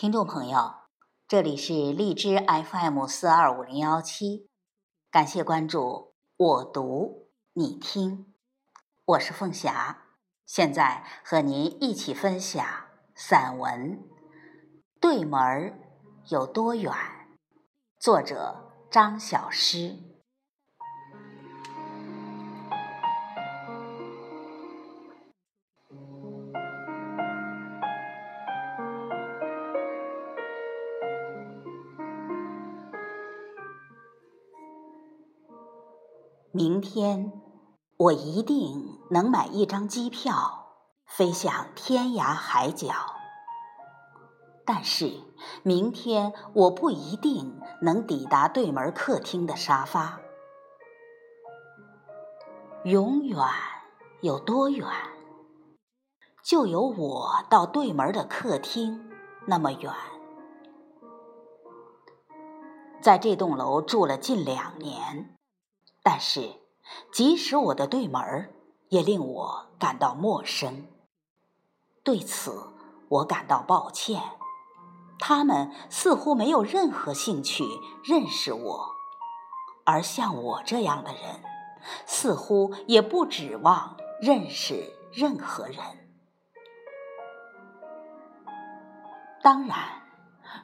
听众朋友，这里是荔枝 FM 四二五零幺七，感谢关注，我读你听，我是凤霞，现在和您一起分享散文《对门儿有多远》，作者张小诗。明天，我一定能买一张机票，飞向天涯海角。但是，明天我不一定能抵达对门客厅的沙发。永远有多远？就有我到对门的客厅那么远。在这栋楼住了近两年。但是，即使我的对门儿，也令我感到陌生。对此，我感到抱歉。他们似乎没有任何兴趣认识我，而像我这样的人，似乎也不指望认识任何人。当然，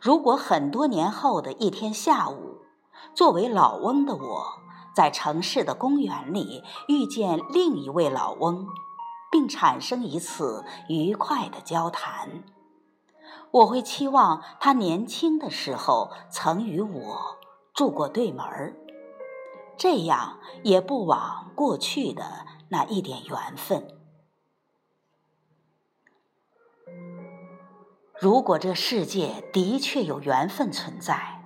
如果很多年后的一天下午，作为老翁的我，在城市的公园里遇见另一位老翁，并产生一次愉快的交谈。我会期望他年轻的时候曾与我住过对门儿，这样也不枉过去的那一点缘分。如果这世界的确有缘分存在，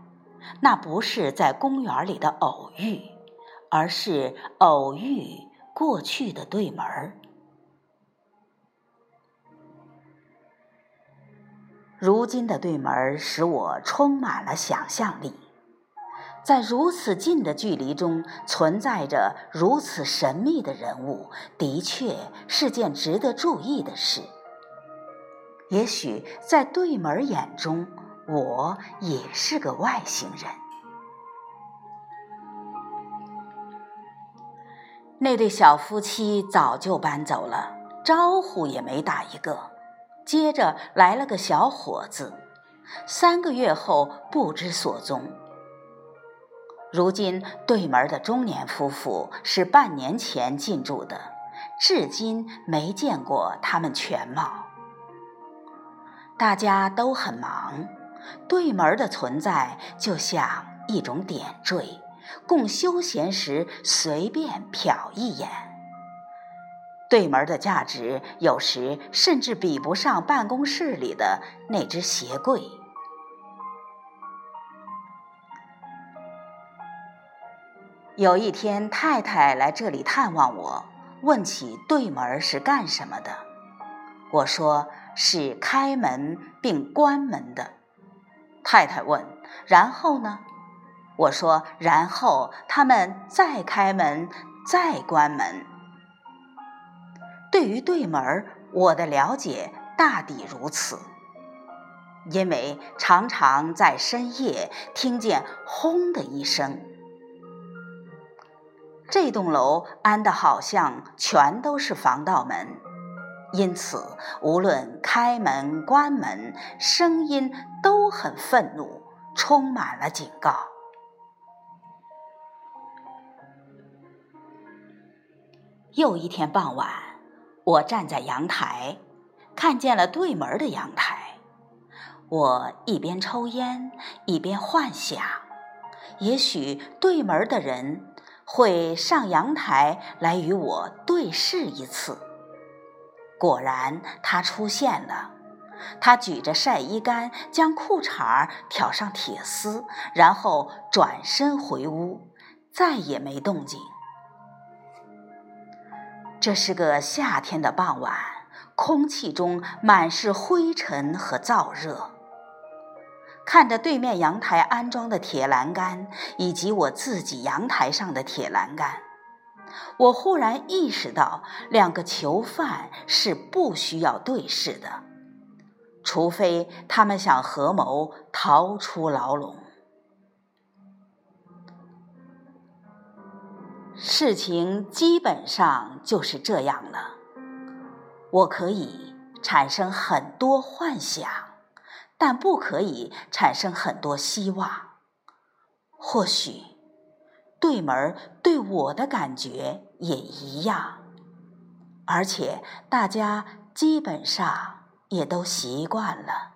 那不是在公园里的偶遇。而是偶遇过去的对门儿。如今的对门使我充满了想象力，在如此近的距离中存在着如此神秘的人物，的确是件值得注意的事。也许在对门眼中，我也是个外星人。那对小夫妻早就搬走了，招呼也没打一个。接着来了个小伙子，三个月后不知所踪。如今对门的中年夫妇是半年前进驻的，至今没见过他们全貌。大家都很忙，对门的存在就像一种点缀。供休闲时随便瞟一眼。对门的价值有时甚至比不上办公室里的那只鞋柜。有一天，太太来这里探望我，问起对门是干什么的。我说是开门并关门的。太太问：“然后呢？”我说，然后他们再开门，再关门。对于对门我的了解大抵如此，因为常常在深夜听见“轰”的一声。这栋楼安的好像全都是防盗门，因此无论开门关门，声音都很愤怒，充满了警告。又一天傍晚，我站在阳台，看见了对门的阳台。我一边抽烟，一边幻想，也许对门的人会上阳台来与我对视一次。果然，他出现了。他举着晒衣杆，将裤衩挑上铁丝，然后转身回屋，再也没动静。这是个夏天的傍晚，空气中满是灰尘和燥热。看着对面阳台安装的铁栏杆，以及我自己阳台上的铁栏杆，我忽然意识到，两个囚犯是不需要对视的。除非他们想合谋逃出牢笼。事情基本上就是这样了。我可以产生很多幻想，但不可以产生很多希望。或许对门对我的感觉也一样，而且大家基本上也都习惯了。